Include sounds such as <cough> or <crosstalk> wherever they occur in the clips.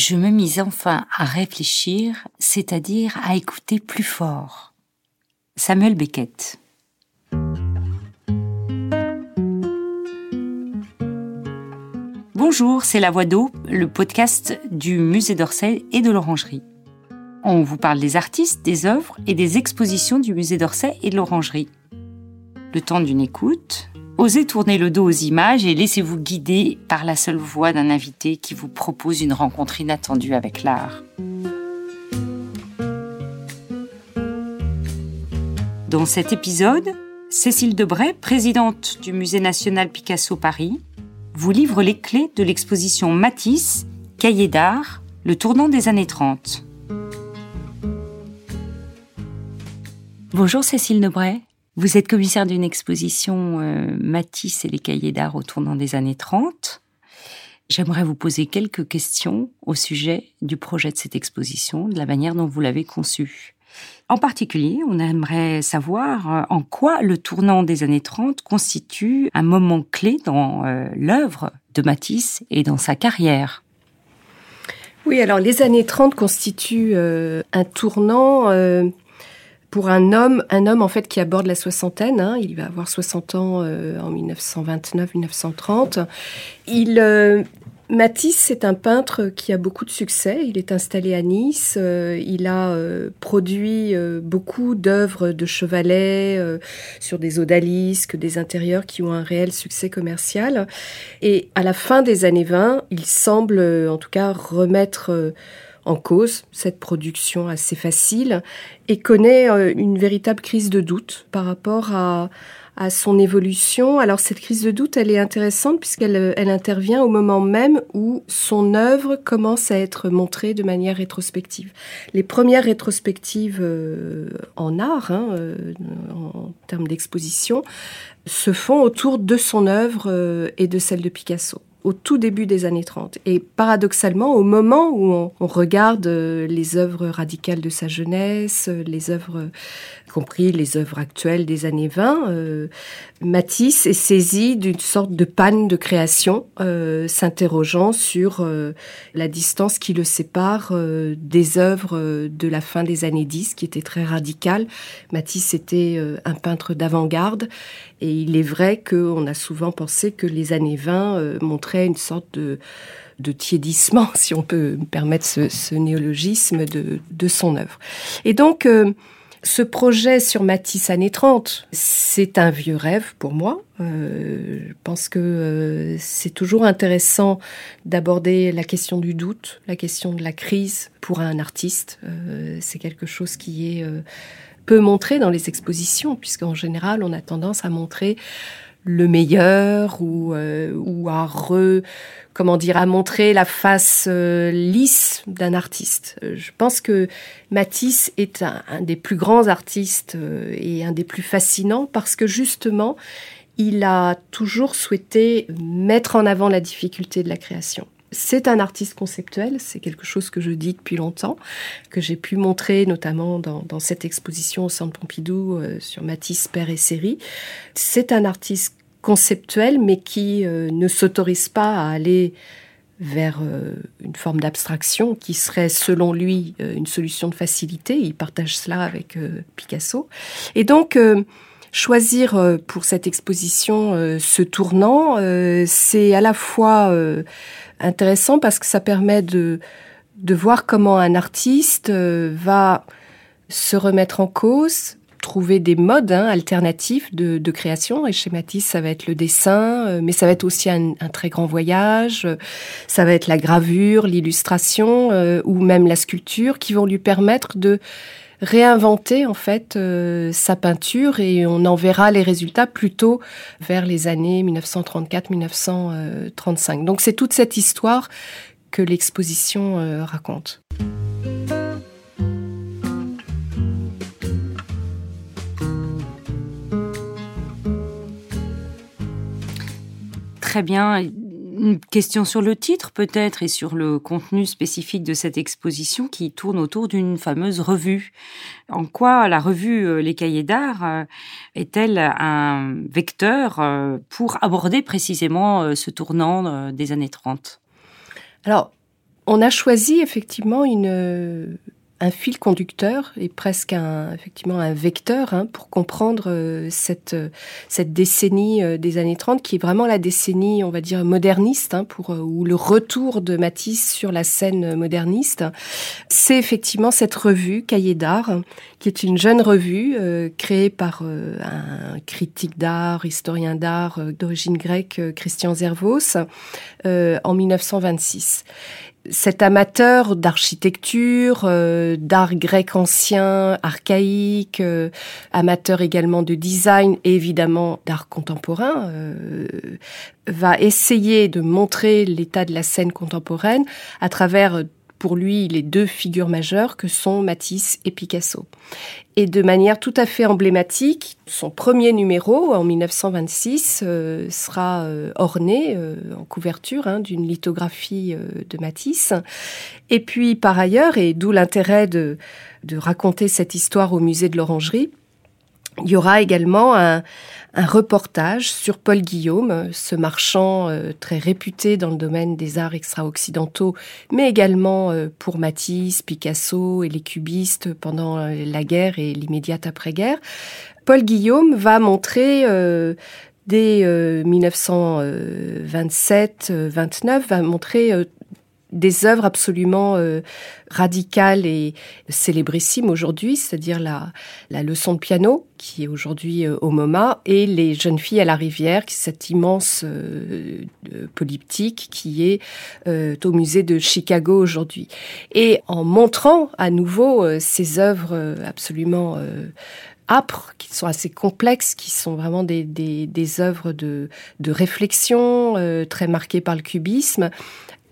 je me mis enfin à réfléchir, c'est-à-dire à écouter plus fort. Samuel Beckett. Bonjour, c'est La Voix d'eau, le podcast du musée d'Orsay et de l'Orangerie. On vous parle des artistes, des œuvres et des expositions du musée d'Orsay et de l'Orangerie. Le temps d'une écoute, osez tourner le dos aux images et laissez-vous guider par la seule voix d'un invité qui vous propose une rencontre inattendue avec l'art. Dans cet épisode, Cécile Debray, présidente du Musée national Picasso Paris, vous livre les clés de l'exposition Matisse, Cahiers d'art, le tournant des années 30. Bonjour Cécile Debray. Vous êtes commissaire d'une exposition euh, Matisse et les cahiers d'art au tournant des années 30. J'aimerais vous poser quelques questions au sujet du projet de cette exposition, de la manière dont vous l'avez conçue. En particulier, on aimerait savoir euh, en quoi le tournant des années 30 constitue un moment clé dans euh, l'œuvre de Matisse et dans sa carrière. Oui, alors les années 30 constituent un tournant pour un homme, un homme en fait qui aborde la soixantaine, hein, il va avoir 60 ans euh, en 1929-1930. Il euh, Matisse, c'est un peintre qui a beaucoup de succès. Il est installé à Nice. Euh, il a produit beaucoup d'œuvres de chevalet sur des odalisques, des intérieurs qui ont un réel succès commercial. Et à la fin des années 20, il semble en tout cas remettre en cause cette production assez facile et connaît euh, une véritable crise de doute par rapport à, son évolution. Alors cette crise de doute, elle est intéressante puisqu'elle euh, elle intervient au moment même où son œuvre commence à être montrée de manière rétrospective. Les premières rétrospectives euh, en art, hein, en termes d'exposition, se font autour de son œuvre et de celle de Picasso au tout début des années 30. Et paradoxalement, au moment où on, regarde euh, les œuvres radicales de sa jeunesse, euh, les œuvres, y compris les œuvres actuelles des années 20, euh, Matisse est saisi d'une sorte de panne de création, s'interrogeant sur la distance qui le sépare des œuvres de la fin des années 10, qui étaient très radicales. Matisse était un peintre d'avant-garde et il est vrai qu'on a souvent pensé que les années 20 euh, une sorte de, de tiédissement, <laughs> si on peut me permettre ce, néologisme, de, de, son œuvre. Et donc, euh, ce projet sur Matisse années 30, c'est un vieux rêve pour moi. Euh, je pense que c'est toujours intéressant d'aborder la question du doute, la question de la crise pour un artiste. c'est quelque chose qui est peut montrer dans les expositions, puisqu'en général, on a tendance à montrer le meilleur ou, euh, ou à re, comment dire, à montrer la face euh, lisse d'un artiste. Euh, je pense que Matisse est un, un des plus grands artistes et un des plus fascinants parce que justement, il a toujours souhaité mettre en avant la difficulté de la création. C'est un artiste conceptuel, c'est quelque chose que je dis depuis longtemps, que j'ai pu montrer notamment dans, cette exposition au Centre Pompidou euh, sur Matisse, Père et Série. C'est un artiste conceptuel, mais qui euh, ne s'autorise pas à aller vers euh, une forme d'abstraction qui serait, selon lui, une solution de facilité. Il partage cela avec Picasso. Et donc, choisir pour cette exposition ce tournant, c'est à la fois intéressant parce que ça permet de, de voir comment un artiste euh, va se remettre en cause, trouver des modes hein, alternatifs de, création. Et chez Matisse, ça va être le dessin, euh, mais ça va être aussi un, un, très grand voyage, ça va être la gravure, l'illustration euh, ou même la sculpture qui vont lui permettre de réinventer en fait euh, sa peinture et on en verra les résultats plutôt vers les années 1934-1935. Donc c'est toute cette histoire que l'exposition euh, raconte. Très bien une question sur le titre peut-être et sur le contenu spécifique de cette exposition qui tourne autour d'une fameuse revue. En quoi la revue euh, Les Cahiers d'art euh, est-elle un vecteur euh, pour aborder précisément ce tournant des années 30 Alors, On a choisi effectivement une un fil conducteur et presque un, effectivement un vecteur hein, pour comprendre euh, cette, cette décennie euh, des années 30 qui est vraiment la décennie, on va dire, moderniste, hein, pour, euh, ou le retour de Matisse sur la scène moderniste. C'est effectivement cette revue, Cahiers d'art, qui est une jeune revue créée par un critique d'art, historien d'art d'origine grecque, Christian Zervos, en 1926 cet amateur d'architecture, euh, d'art grec ancien, archaïque, euh, amateur également de design et évidemment d'art contemporain, euh, va essayer de montrer l'état de la scène contemporaine à travers pour lui les deux figures majeures que sont Matisse et Picasso. Et de manière tout à fait emblématique, son premier numéro en 1926 euh, sera euh, orné euh, en couverture hein, d'une lithographie de Matisse. Et puis par ailleurs, et d'où l'intérêt de, de raconter cette histoire au musée de l'Orangerie, il y aura également un, reportage sur Paul Guillaume, ce marchand euh, très réputé dans le domaine des arts extra-occidentaux, mais également euh, pour Matisse, Picasso et les cubistes pendant euh, la guerre et l'immédiate après-guerre. Paul Guillaume va montrer dès 1927-29 va montrer des œuvres absolument euh, radicales et célébrissimes aujourd'hui, c'est-à-dire la, la leçon de piano qui est aujourd'hui euh, au MoMA et les jeunes filles à la rivière, qui cette immense euh, polyptyque qui est au musée de Chicago aujourd'hui. Et en montrant à nouveau ces œuvres absolument âpres, qui sont assez complexes, qui sont vraiment des, des, des œuvres de, de réflexion très marquées par le cubisme,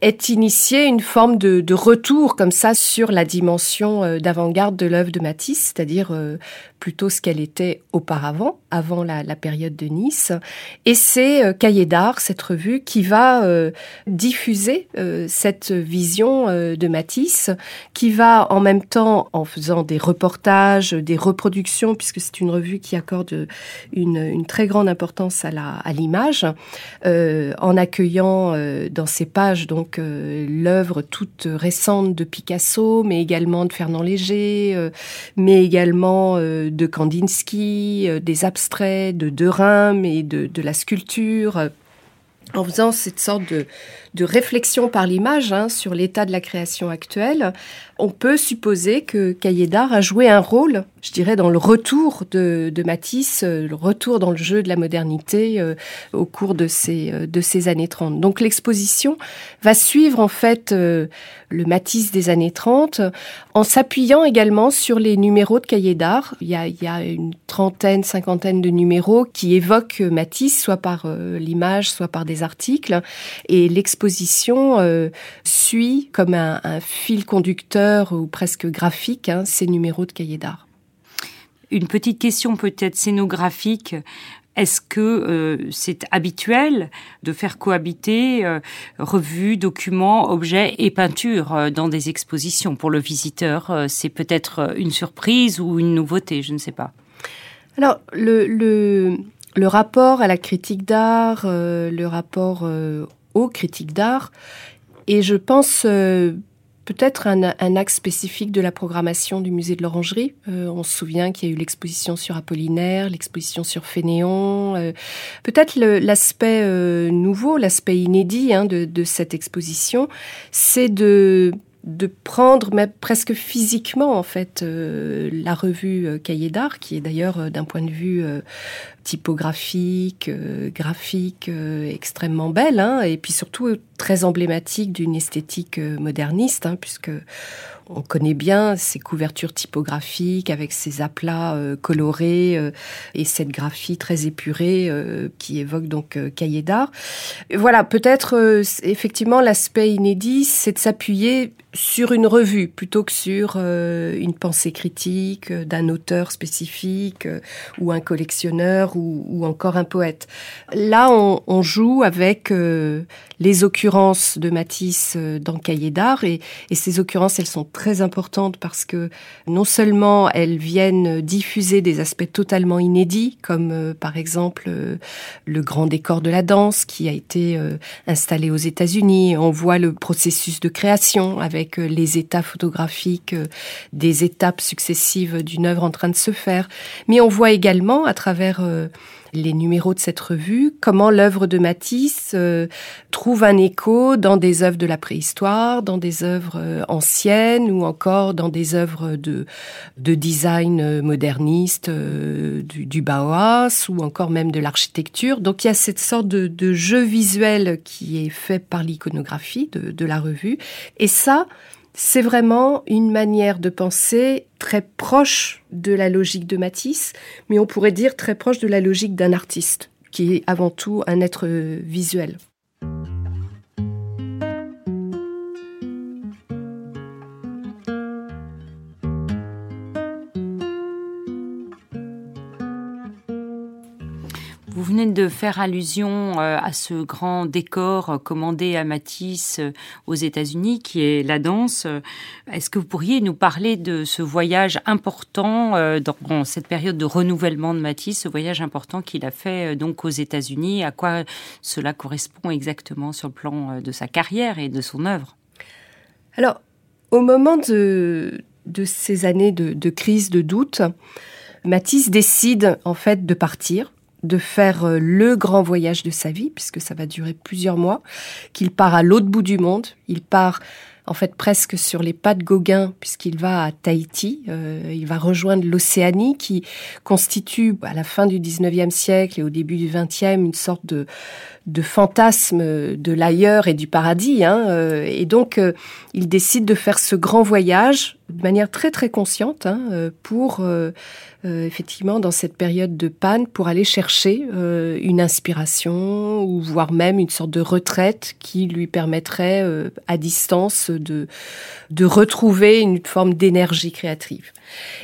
est initié une forme de, de, retour comme ça sur la dimension euh, d'avant-garde de l'œuvre de Matisse, c'est-à-dire euh, plutôt ce qu'elle était auparavant, avant la, période de Nice. Et c'est euh, Cahiers d'art, cette revue, qui va euh, diffuser cette vision de Matisse, qui va en même temps, en faisant des reportages, des reproductions, puisque c'est une revue qui accorde une, très grande importance à l'image, en accueillant dans ses pages donc euh, l'œuvre toute récente de Picasso, mais également de Fernand Léger, euh, mais également euh, de Kandinsky, des abstraits, de Derain, mais de, de la sculpture. En faisant cette sorte de, de réflexion par l'image hein, sur l'état de la création actuelle, on peut supposer que Cahiers d'art a joué un rôle, je dirais, dans le retour de, Matisse, euh, le retour dans le jeu de la modernité euh, au cours de ces, euh, de ces années 30. Donc l'exposition va suivre en fait le Matisse des années 30 en s'appuyant également sur les numéros de Cahiers d'art. Il y a une trentaine, cinquantaine de numéros qui évoquent Matisse, soit par l'image, soit par des articles. Et l'exposition suit comme un, un fil conducteur ou presque graphique hein, ces numéros de cahiers d'art. Une petite question peut-être scénographique. Est-ce que euh, c'est habituel de faire cohabiter euh, revues, documents, objets et peintures euh, dans des expositions? Pour le visiteur, c'est peut-être une surprise ou une nouveauté, je ne sais pas. Alors, le, le, le rapport à la critique d'art, le rapport aux critiques d'art, et je pense peut-être un, un, axe spécifique de la programmation du musée de l'Orangerie. Euh, on se souvient qu'il y a eu l'exposition sur Apollinaire, l'exposition sur Fénéon. Euh, peut-être l'aspect euh, nouveau, l'aspect inédit hein, de, cette exposition, c'est de de prendre mais presque physiquement en fait euh, la revue euh, Cahiers d'art qui est d'ailleurs euh, d'un point de vue euh, typographique euh, graphique euh, extrêmement belle hein, et puis surtout très emblématique d'une esthétique moderniste hein, puisque on connaît bien ces couvertures typographiques avec ces aplats euh, colorés euh, et cette graphie très épurée euh, qui évoque donc euh, cahier d'art. Voilà, peut-être euh, effectivement l'aspect inédit, c'est de s'appuyer sur une revue plutôt que sur euh, une pensée critique euh, d'un auteur spécifique euh, ou un collectionneur ou, encore un poète. Là, on, on joue avec euh, les occurrences de Matisse euh, dans le cahier d'art. Et, et, ces occurrences, elles sont très importantes parce que non seulement elles viennent diffuser des aspects totalement inédits, comme euh, par exemple euh, le grand décor de la danse qui a été installé aux États-Unis. On voit le processus de création avec les états photographiques des étapes successives d'une œuvre en train de se faire. Mais on voit également à travers les numéros de cette revue, comment l'œuvre de Matisse euh, trouve un écho dans des œuvres de la préhistoire, dans des œuvres euh, anciennes ou encore dans des œuvres de, de design euh, moderniste du, du, Bauhaus ou encore même de l'architecture. Donc il y a cette sorte de, de jeu visuel qui est fait par l'iconographie de, de la revue. Et ça, c'est vraiment une manière de penser très proche de la logique de Matisse, mais on pourrait dire très proche de la logique d'un artiste, qui est avant tout un être visuel. De faire allusion euh, à ce grand décor commandé à Matisse euh, aux États-Unis, qui est la danse. Est-ce que vous pourriez nous parler de ce voyage important euh, dans cette période de renouvellement de Matisse, ce voyage important qu'il a fait donc aux États-Unis? À quoi cela correspond exactement sur le plan de sa carrière et de son œuvre? Alors, au moment de, de ces années de, de crise, de doute, Matisse décide en fait de partir de faire euh, le grand voyage de sa vie, puisque ça va durer plusieurs mois, qu'il part à l'autre bout du monde. Il part en fait presque sur les pas de Gauguin, puisqu'il va à Tahiti. Euh, il va rejoindre l'Océanie, qui constitue à la fin du 19e siècle et au début du 20e une sorte de, de fantasme de l'ailleurs et du paradis. Hein, euh, et donc, il décide de faire ce grand voyage de manière très très consciente hein, pour euh, effectivement dans cette période de panne pour aller chercher euh, une inspiration ou voire même une sorte de retraite qui lui permettrait euh, à distance de, de retrouver une forme d'énergie créative.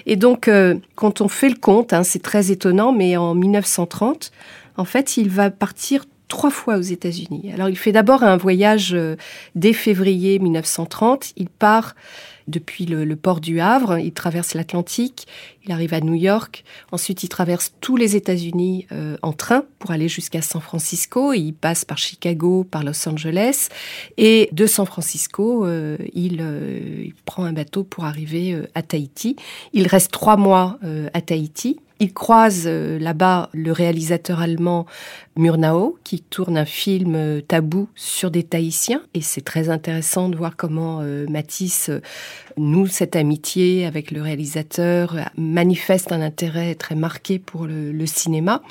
Et donc quand on fait le compte, hein, c'est très étonnant, mais en 1930, en fait, il va partir trois fois aux États-Unis. Alors il fait d'abord un voyage dès février 1930. Il part depuis le, port du Havre, il traverse l'Atlantique, il arrive à New York, ensuite il traverse tous les États-Unis euh, en train pour aller jusqu'à San Francisco, et il passe par Chicago, par Los Angeles, et de San Francisco, euh, euh, il, prend un bateau pour arriver à Tahiti. Il reste trois mois à Tahiti, il croise euh, là-bas le réalisateur allemand Murnau qui tourne un film euh, tabou sur des Tahitiens et c'est très intéressant de voir comment euh, Matisse noue cette amitié avec le réalisateur, manifeste un intérêt très marqué pour le, le cinéma,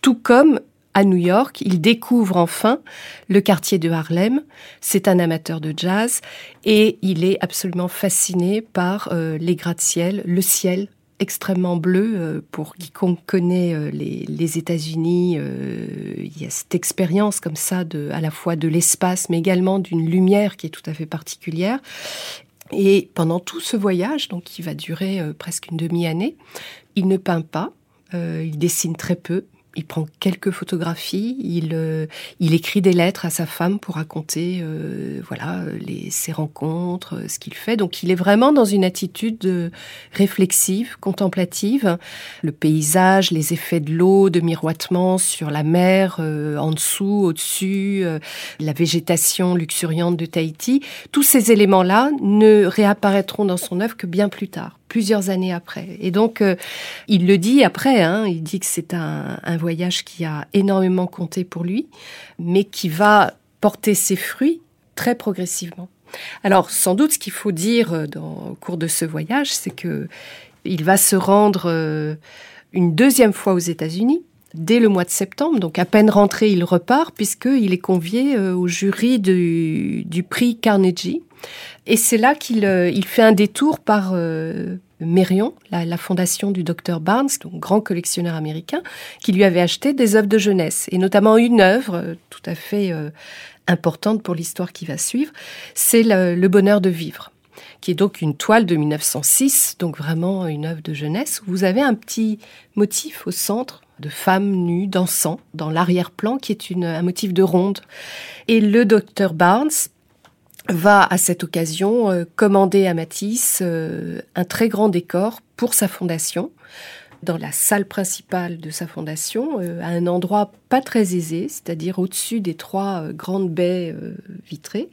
tout comme à New York, il découvre enfin le quartier de Harlem. C'est un amateur de jazz et il est absolument fasciné par les gratte-ciel, le ciel extrêmement bleu. Euh, pour quiconque connaît euh, les, États-Unis, euh, il y a cette expérience comme ça de, à la fois de l'espace, mais également d'une lumière qui est tout à fait particulière. Et pendant tout ce voyage, donc qui va durer presque une demi-année, il ne peint pas, il dessine très peu, il prend quelques photographies, il, euh, il écrit des lettres à sa femme pour raconter euh, voilà les, ses rencontres, euh, ce qu'il fait. Donc il est vraiment dans une attitude réflexive, contemplative. Le paysage, les effets de l'eau, de miroitement sur la mer, en dessous, au-dessus, la végétation luxuriante de Tahiti, tous ces éléments-là ne réapparaîtront dans son œuvre que bien plus tard plusieurs années après. Et donc, euh, il le dit après, hein, il dit que c'est un, voyage qui a énormément compté pour lui, mais qui va porter ses fruits très progressivement. Alors, sans doute, ce qu'il faut dire euh, dans, au cours de ce voyage, c'est que il va se rendre euh, une deuxième fois aux États-Unis dès le mois de septembre. Donc à peine rentré, il repart puisqu'il est convié au jury du, prix Carnegie et c'est là qu'il euh, fait un détour par euh, Mérion, la, fondation du docteur Barnes, donc grand collectionneur américain, qui lui avait acheté des œuvres de jeunesse, et notamment une œuvre euh, tout à fait importante pour l'histoire qui va suivre, c'est le, le bonheur de vivre qui est donc une toile de 1906, donc vraiment une œuvre de jeunesse. Vous avez un petit motif au centre de femmes nues dansant dans l'arrière-plan qui est un motif de ronde. Et le docteur Barnes va à cette occasion euh, commander à Matisse euh, un très grand décor pour sa fondation dans la salle principale de sa fondation, euh, à un endroit pas très aisé, c'est-à-dire au-dessus des trois euh, grandes baies euh, vitrées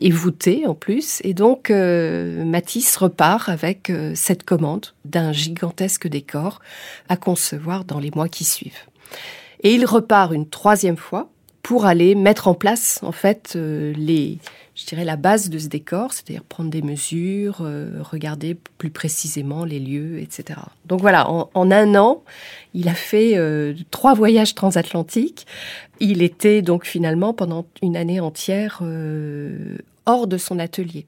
et voûtées en plus. Et donc Matisse repart avec cette commande d'un gigantesque décor à concevoir dans les mois qui suivent. Et il repart une troisième fois pour aller mettre en place en fait les je dirais, la base de ce décor, c'est-à-dire prendre des mesures, euh, regarder plus précisément les lieux, etc. Donc voilà, en, un an, il a fait euh, trois voyages transatlantiques. Il était donc finalement pendant une année entière euh, hors de son atelier.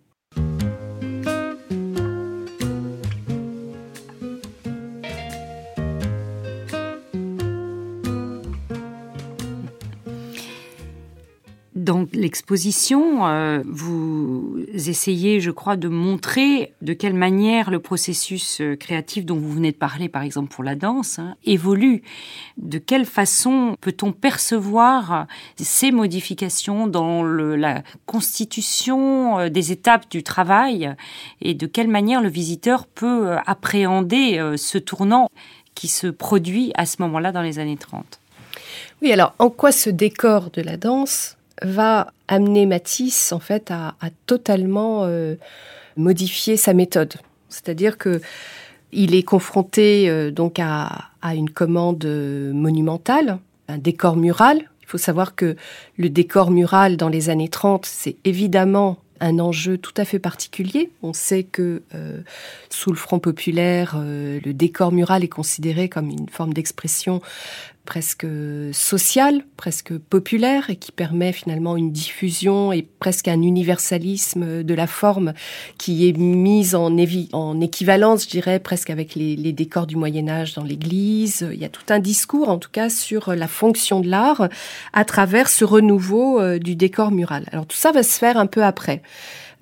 Dans l'exposition, euh, vous essayez, je crois, de montrer de quelle manière le processus euh, créatif dont vous venez de parler, par exemple pour la danse, hein, évolue. De quelle façon peut-on percevoir ces modifications dans la constitution euh, des étapes du travail et de quelle manière le visiteur peut appréhender ce tournant qui se produit à ce moment-là dans les années 30 oui, alors en quoi ce décor de la danse va amener Matisse en fait à, totalement euh, modifier sa méthode. C'est-à-dire que il est confronté euh, donc à, une commande monumentale, un décor mural. Il faut savoir que le décor mural dans les années 30, c'est évidemment un enjeu tout à fait particulier. On sait que euh, sous le Front populaire, le décor mural est considéré comme une forme d'expression presque social, presque populaire, et qui permet finalement une diffusion et presque un universalisme de la forme qui est mise en, en équivalence, je dirais, presque avec les, les décors du Moyen Âge dans l'Église. Il y a tout un discours, en tout cas, sur la fonction de l'art à travers ce renouveau euh, du décor mural. Alors tout ça va se faire un peu après.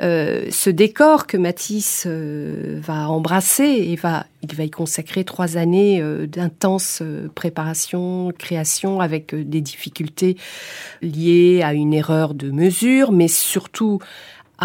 Euh, ce décor que Matisse euh, va embrasser et va, il va y consacrer trois années euh, d'intense préparation, création avec des difficultés liées à une erreur de mesure, mais surtout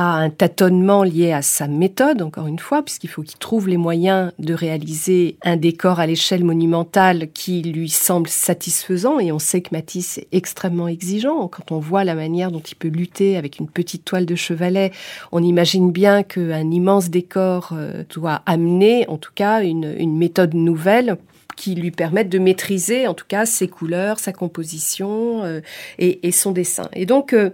un tâtonnement lié à sa méthode, encore une fois, puisqu'il faut qu'il trouve les moyens de réaliser un décor à l'échelle monumentale qui lui semble satisfaisant. Et on sait que Matisse est extrêmement exigeant. Quand on voit la manière dont il peut lutter avec une petite toile de chevalet, on imagine bien qu'un immense décor euh, doit amener, en tout cas, une, méthode nouvelle qui lui permette de maîtriser, en tout cas, ses couleurs, sa composition euh, et, et, son dessin. Et donc, euh,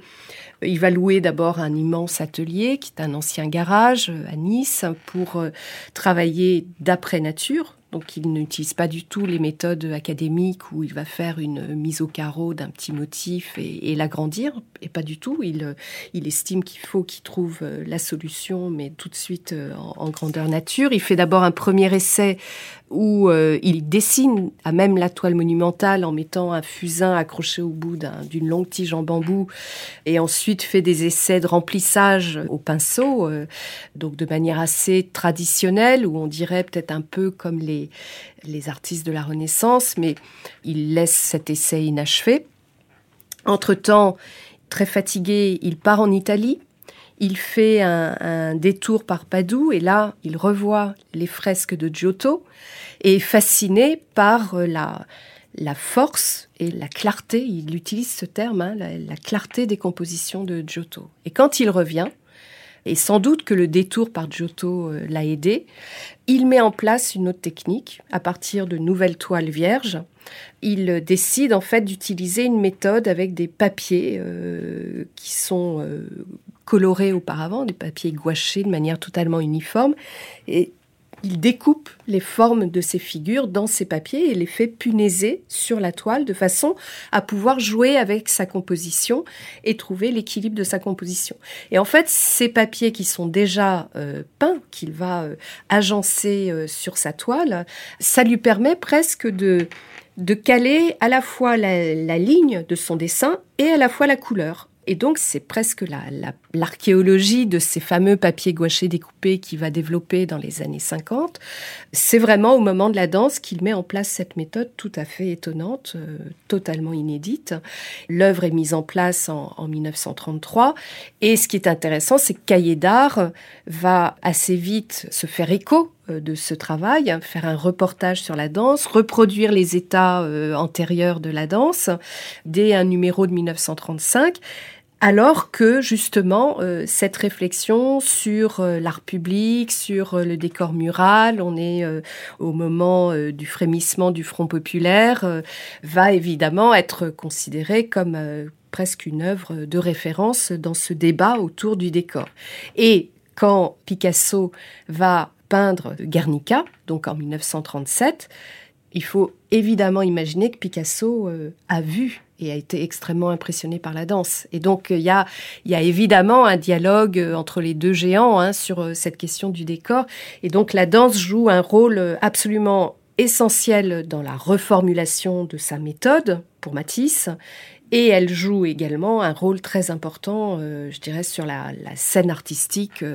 il va louer d'abord un immense atelier qui est un ancien garage euh, à Nice pour euh, travailler d'après nature. Donc il n'utilise pas du tout les méthodes académiques où il va faire une mise au carreau d'un petit motif et, l'agrandir, et pas du tout. Il, euh, estime qu'il faut qu'il trouve la solution, mais tout de suite en, en grandeur nature. Il fait d'abord un premier essai où euh, il dessine à même la toile monumentale en mettant un fusain accroché au bout d'une longue tige en bambou, et ensuite fait des essais de remplissage au pinceau, euh, donc de manière assez traditionnelle, où on dirait peut-être un peu comme les, les artistes de la Renaissance, mais il laisse cet essai inachevé. Entre-temps, très fatigué, il part en Italie il fait un, détour par Padoue et là, il revoit les fresques de Giotto et fasciné par euh, la, la force et la clarté, il utilise ce terme, hein, la, clarté des compositions de Giotto. Et quand il revient, et sans doute que le détour par Giotto euh, l'a aidé, il met en place une autre technique à partir de nouvelles toiles vierges. Il décide en fait d'utiliser une méthode avec des papiers euh, qui sont colorés auparavant, des papiers gouachés de manière totalement uniforme. Il découpe les formes de ces figures dans ces papiers et les fait punaiser sur la toile de façon à pouvoir jouer avec sa composition et trouver l'équilibre de sa composition. Et en fait, ces papiers qui sont déjà euh, peints, qu'il va euh, agencer euh, sur sa toile, ça lui permet presque de de caler à la fois la ligne de son dessin et à la fois la couleur Et donc, c'est presque l'archéologie la, de ces fameux papiers gouachés découpés qu'il va développer dans les années 50. C'est vraiment au moment de la danse qu'il met en place cette méthode tout à fait étonnante, euh, totalement inédite. L'œuvre est mise en place en, en 1933. Et ce qui est intéressant, c'est que Cahiers d'art va assez vite se faire écho euh, de ce travail, faire un reportage sur la danse, reproduire les états euh, antérieurs de la danse dès un numéro de 1935 alors que justement euh, cette réflexion sur l'art public, sur le décor mural, on est au moment du frémissement du Front populaire, va évidemment être considérée comme presque une œuvre de référence dans ce débat autour du décor. Et quand Picasso va peindre Guernica, donc en 1937, il faut évidemment imaginer que Picasso euh, a vu et a été extrêmement impressionné par la danse. Et donc il y a, y a évidemment un dialogue euh, entre les deux géants hein, sur euh, cette question du décor. Et donc la danse joue un rôle absolument essentiel dans la reformulation de sa méthode pour Matisse et elle joue également un rôle très important, je dirais, sur la, scène artistique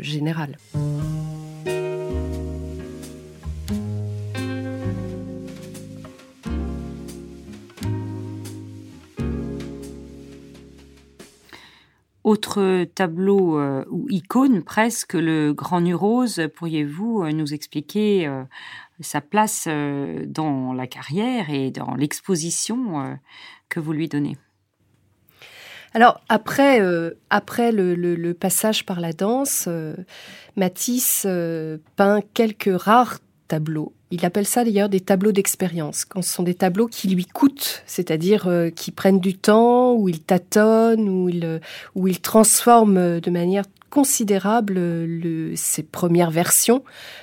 générale. Autre tableau euh, ou icône presque, le Grand Nu Rose, pourriez-vous euh, nous expliquer euh, sa place dans la carrière et dans l'exposition que vous lui donnez? Alors après, après le, passage par la danse, Matisse peint quelques rares tableaux. Il appelle ça d'ailleurs des tableaux d'expérience, quand ce sont des tableaux qui lui coûtent, c'est-à-dire euh, qui prennent du temps, où il tâtonne, où il, euh, où il transforme de manière considérable le, ses premières versions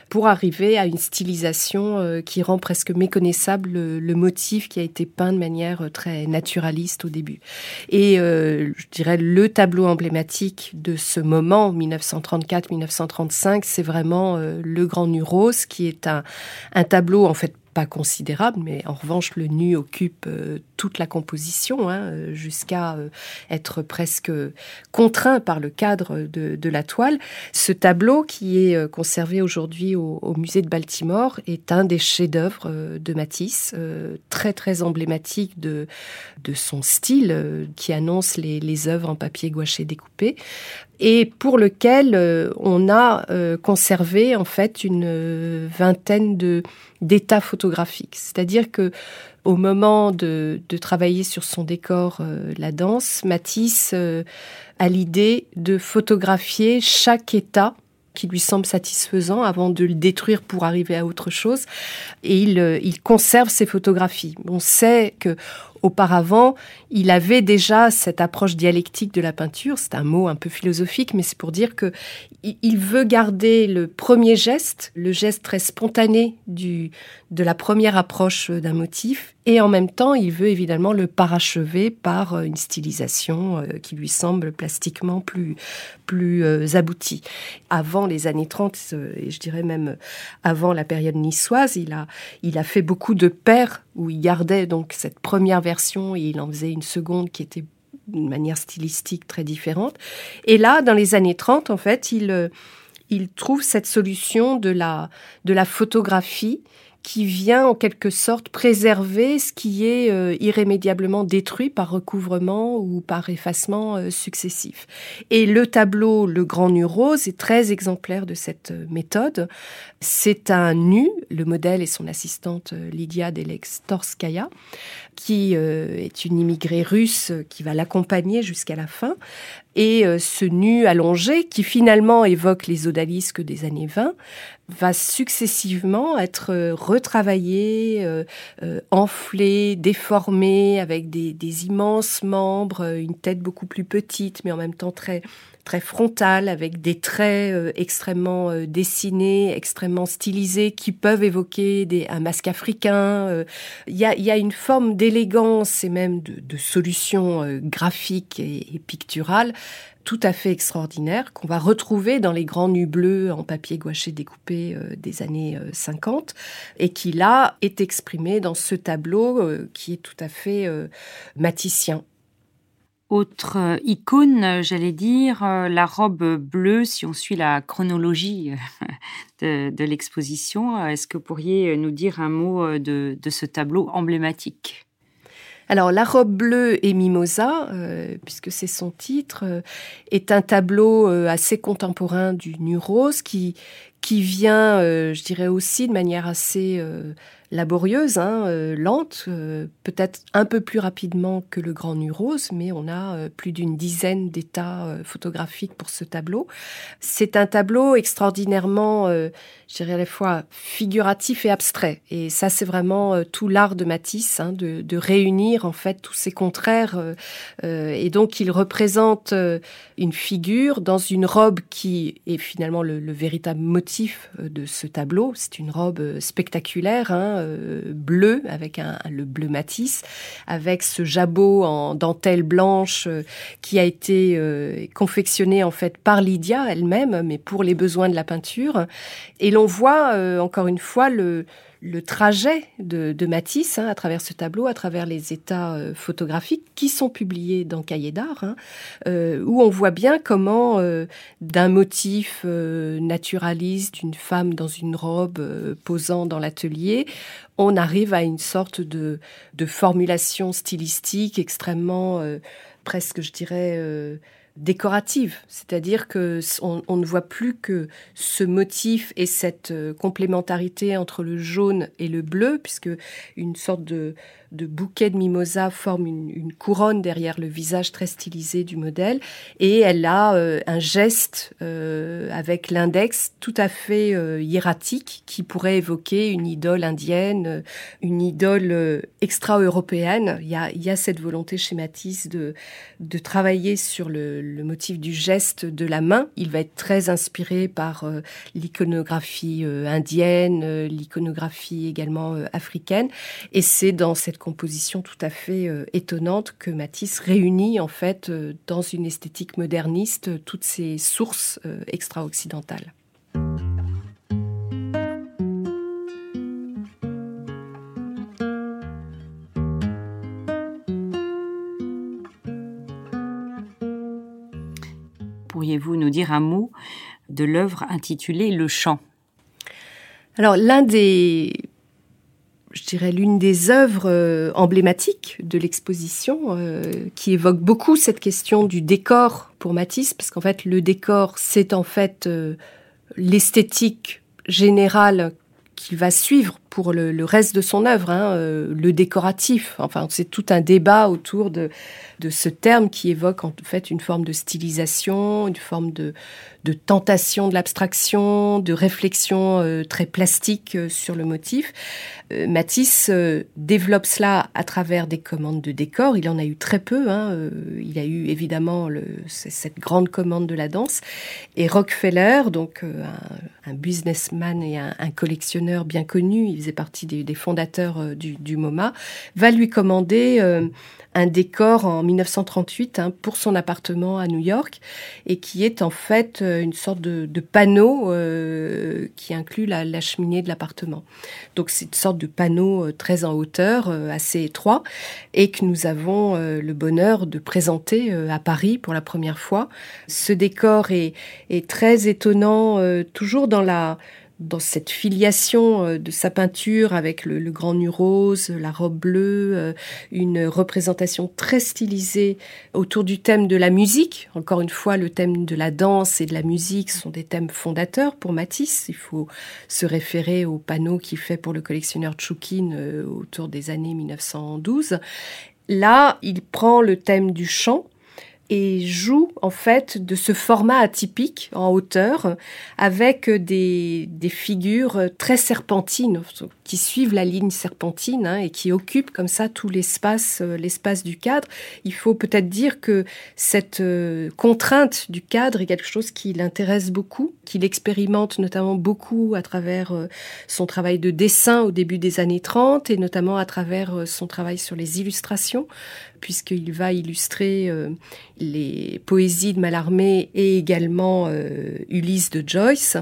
pour arriver à une stylisation euh, qui rend presque méconnaissable le, motif qui a été peint de manière euh, très naturaliste au début. Et euh, je dirais le tableau emblématique de ce moment, 1934-1935, c'est vraiment le Grand Nuros, qui est un tableau en fait pas considérable, mais en revanche, le nu occupe euh, toute la composition, hein, euh, jusqu'à euh, être presque contraint par le cadre de, la toile. Ce tableau, qui est conservé aujourd'hui au, musée de Baltimore, est un des chefs-d'œuvre de Matisse, très très emblématique de, son style, qui annonce les, les œuvres en papier gouaché découpé et pour lequel euh, on a euh, conservé en fait une vingtaine de d'états photographiques. C'est-à-dire que au moment de, travailler sur son décor euh, la danse, Matisse a l'idée de photographier chaque état qui lui semble satisfaisant avant de le détruire pour arriver à autre chose. Et il, il conserve ses photographies. On sait que auparavant, il avait déjà cette approche dialectique de la peinture. C'est un mot un peu philosophique, mais c'est pour dire que il veut garder le premier geste, le geste très spontané de la première approche d'un motif, et en même temps, il veut évidemment le parachever par une stylisation euh, qui lui semble plastiquement plus, plus euh, aboutie. Avant les années 30, euh, et je dirais même avant la période niçoise, il a, il a fait beaucoup de paires où il gardait donc cette première version et il en faisait une seconde qui était d'une manière stylistique très différente. Et là, dans les années 30, en fait, il, euh, il trouve cette solution de la, de la photographie qui vient en quelque sorte préserver ce qui est euh, irrémédiablement détruit par recouvrement ou par effacement euh, successif. Et le tableau Le Grand Nu Rose est très exemplaire de cette euh, méthode. C'est un nu, le modèle est son assistante Lydia Delextorskaya, qui est une immigrée russe qui va l'accompagner jusqu'à la fin. Et ce nu allongé, qui finalement évoque les odalisques des années 20, va successivement être euh, retravaillé, euh, euh, enflé, déformé, avec des, des, immenses membres, une tête beaucoup plus petite, mais en même temps très très frontale, avec des traits extrêmement dessinés, extrêmement stylisés, qui peuvent évoquer des, un masque africain. Il y, a, y, a, une forme d'élégance et même de, de solution graphique et, et picturale tout à fait extraordinaire qu'on va retrouver dans les grands nus bleus en papier gouaché découpé euh, des années 50 euh, et qui là est exprimé dans ce tableau euh, qui est tout à fait maticien. Autre euh, icône, j'allais dire, euh, la robe bleue, si on suit la chronologie <laughs> de, l'exposition. Est-ce que vous pourriez nous dire un mot de, ce tableau emblématique? Alors, La robe bleue et Mimosa, puisque c'est son titre, est un tableau assez contemporain du Nu Rose qui, qui vient, je dirais aussi de manière assez laborieuse, hein, euh, lente, euh, peut-être un peu plus rapidement que le Grand Nurose, mais on a euh, plus d'une dizaine d'états photographiques pour ce tableau. C'est un tableau extraordinairement, je dirais à la fois figuratif et abstrait. Et ça, c'est vraiment tout l'art de Matisse, hein, de, réunir en fait tous ces contraires. et donc, il représente une figure dans une robe qui est finalement le, le véritable motif de ce tableau. C'est une robe spectaculaire. Hein, euh, bleu, avec un, le bleu matisse, avec ce jabot en dentelle blanche euh, qui a été euh, confectionné en fait par Lydia elle-même, mais pour les besoins de la peinture. Et l'on voit encore une fois le, le trajet de, Matisse hein, à travers ce tableau, à travers les états euh, photographiques qui sont publiés dans Cahiers d'art, hein, euh, où on voit bien comment euh, d'un motif naturaliste, d'une femme dans une robe posant dans l'atelier, on arrive à une sorte de formulation stylistique extrêmement, presque je dirais, décorative, c'est-à-dire que on, ne voit plus que ce motif et cette euh, complémentarité entre le jaune et le bleu, puisque une sorte de de bouquet de mimosa forme une, couronne derrière le visage très stylisé du modèle et elle a euh, un geste euh, avec l'index tout à fait euh, hiératique qui pourrait évoquer une idole indienne, une idole extra-européenne. Il y a, il y a cette volonté chez Matisse de, de travailler sur le, le motif du geste de la main. Il va être très inspiré par l'iconographie indienne, l'iconographie également africaine et c'est dans cette composition tout à fait euh, étonnante que Matisse réunit en fait euh, dans une esthétique moderniste euh, toutes ces sources extra-occidentales. Pourriez-vous nous dire un mot de l'œuvre intitulée Le chant? Alors l'un des je dirais, l'une des œuvres euh, emblématiques de l'exposition, euh, qui évoque beaucoup cette question du décor pour Matisse, parce qu'en fait, le décor, c'est en fait euh, l'esthétique générale qu'il va suivre pour le, reste de son œuvre, hein, le décoratif. Enfin, c'est tout un débat autour de, ce terme qui évoque en fait une forme de stylisation, une forme de, tentation de l'abstraction, de réflexion euh, très plastique euh, sur le motif. Euh, Matisse développe cela à travers des commandes de décors. Il en a eu très peu. Hein. il a eu évidemment cette grande commande de la danse. Et Rockefeller, donc un, businessman et un, collectionneur bien connu, faisait partie des, fondateurs du, du, MoMA, va lui commander un décor en 1938 hein, pour son appartement à New York et qui est en fait euh, une sorte de, panneau euh, qui inclut la, cheminée de l'appartement. Donc c'est une sorte de panneau euh, très en hauteur, assez étroit et que nous avons le bonheur de présenter à Paris pour la première fois. Ce décor est très étonnant, toujours dans la dans cette filiation euh, de sa peinture avec le, grand nu rose, la robe bleue, euh, une représentation très stylisée autour du thème de la musique. Encore une fois, le thème de la danse et de la musique sont des thèmes fondateurs pour Matisse. Il faut se référer au panneau qu'il fait pour le collectionneur Tchoukin euh, autour des années 1912. Là, il prend le thème du chant et joue en fait de ce format atypique en hauteur avec des, figures très serpentines qui suivent la ligne serpentine hein, et qui occupent comme ça tout l'espace euh, l'espace du cadre. Il faut peut-être dire que cette euh, contrainte du cadre est quelque chose qui l'intéresse beaucoup, qu'il expérimente notamment beaucoup à travers euh, son travail de dessin au début des années 30 et notamment à travers son travail sur les illustrations puisqu'il va illustrer les poésies de Mallarmé et également Ulysse de Joyce.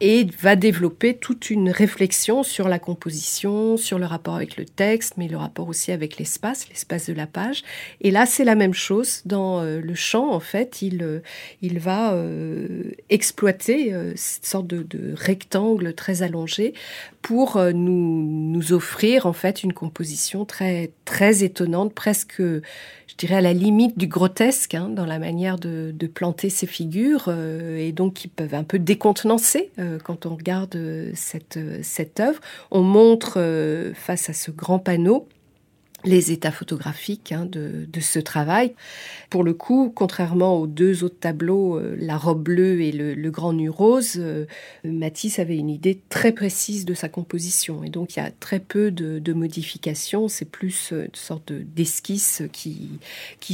Et va développer toute une réflexion sur la composition, sur le rapport avec le texte, mais le rapport aussi avec l'espace, l'espace de la page. Et là, c'est la même chose dans euh, le chant. En fait, il, euh, il va euh, exploiter cette sorte de, rectangle très allongé pour nous, nous offrir en fait une composition très très étonnante, presque je dirais à la limite du grotesque hein, dans la manière de planter ces figures et donc qui peuvent un peu décontenancer euh, quand on regarde euh, cette, euh, cette œuvre. On montre face à ce grand panneau les états photographiques hein, de, ce travail. Pour le coup, contrairement aux deux autres tableaux, La robe bleue et Le, grand nu rose, Matisse avait une idée très précise de sa composition. Et donc, il y a très peu de, modifications. C'est plus une sorte d'esquisse qui,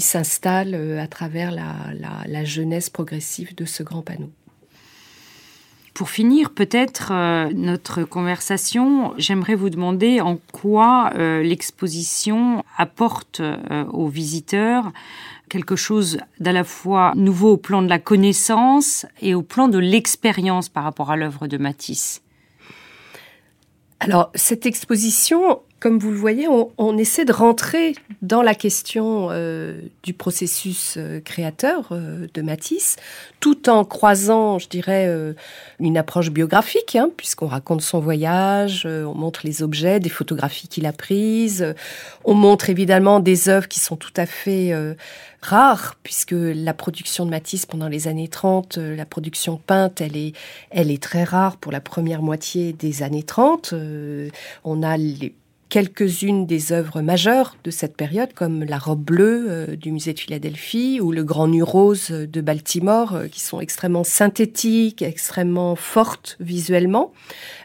s'installe à travers la, la jeunesse progressive de ce grand panneau. Pour finir peut-être euh, notre conversation, j'aimerais vous demander en quoi euh, l'exposition apporte euh, aux visiteurs quelque chose d'à la fois nouveau au plan de la connaissance et au plan de l'expérience par rapport à l'œuvre de Matisse. Alors cette exposition, comme vous le voyez, on, essaie de rentrer dans la question euh, du processus euh, créateur euh, de Matisse, tout en croisant, je dirais, une approche biographique, hein, puisqu'on raconte son voyage, on montre les objets, des photographies qu'il a prises, on montre évidemment des œuvres qui sont tout à fait rares, puisque la production de Matisse pendant les années 30, la production peinte, elle est, elle est très rare pour la première moitié des années 30. on a les quelques-unes des œuvres majeures de cette période, comme La robe bleue euh, du musée de Philadelphie ou Le grand nu rose de Baltimore, euh, qui sont extrêmement synthétiques, extrêmement fortes visuellement,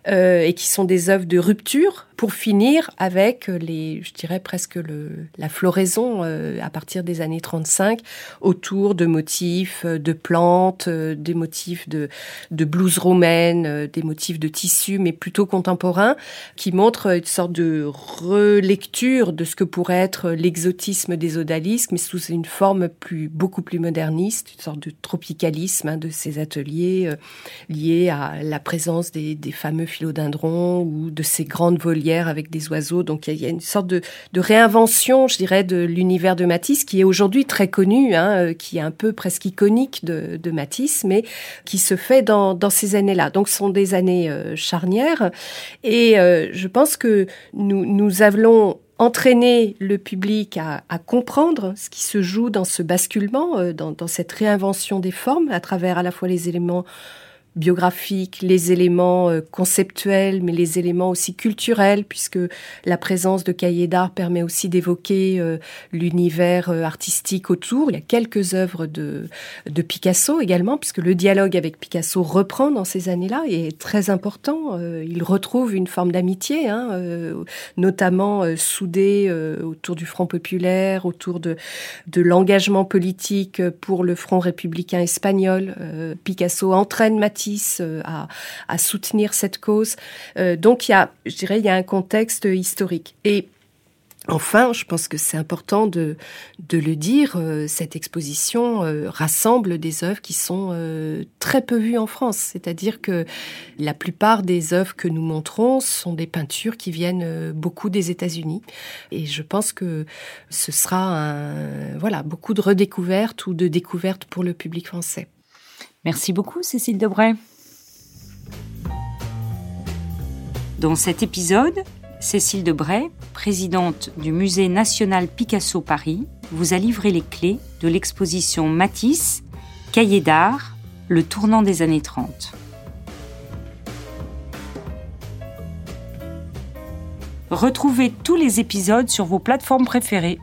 euh, et qui sont des œuvres de rupture pour finir avec les, je dirais presque le, la floraison euh, à partir des années 35 autour de motifs euh, de plantes, euh, des motifs de, de blues romaine, des motifs de tissus, mais plutôt contemporains, qui montrent une sorte de relecture de ce que pourrait être l'exotisme des odalisques, mais sous une forme plus, beaucoup plus moderniste, une sorte de tropicalisme hein, de ces ateliers liés à la présence des, des fameux philodendrons ou de ces grandes volières avec des oiseaux. Donc il y, a une sorte de, réinvention, je dirais, de l'univers de Matisse qui est aujourd'hui très connu, hein, euh, qui est un peu presque iconique de, Matisse, mais qui se fait dans, ces années-là. Donc ce sont des années euh, charnières. Et euh, je pense que nous, nous avons entraîné le public à, comprendre ce qui se joue dans ce basculement, dans, cette réinvention des formes, à travers à la fois les éléments biographiques, les éléments euh, conceptuels, mais les éléments aussi culturels, puisque la présence de cahiers d'art permet aussi d'évoquer euh, l'univers euh, artistique autour. Il y a quelques œuvres de, de Picasso également, puisque le dialogue avec Picasso reprend dans ces années-là et est très important. il retrouve une forme d'amitié, hein, notamment soudée autour du Front populaire, autour de, de l'engagement politique pour le Front républicain espagnol. Picasso entraîne Matisse euh, à, soutenir cette cause. Euh, donc il y a, je dirais, il y a un contexte historique. Et Enfin, je pense que c'est important de, le dire, euh, cette exposition rassemble des œuvres qui sont très peu vues en France. C'est-à-dire que la plupart des œuvres que nous montrons sont des peintures qui viennent beaucoup des États-Unis. Et je pense que ce sera voilà, beaucoup de redécouvertes ou de découvertes pour le public français. Merci beaucoup, Cécile Debray. Dans cet épisode, Cécile Debray, présidente du Musée national Picasso Paris, vous a livré les clés de l'exposition Matisse, Cahiers d'art, le tournant des années 30. Retrouvez tous les épisodes sur vos plateformes préférées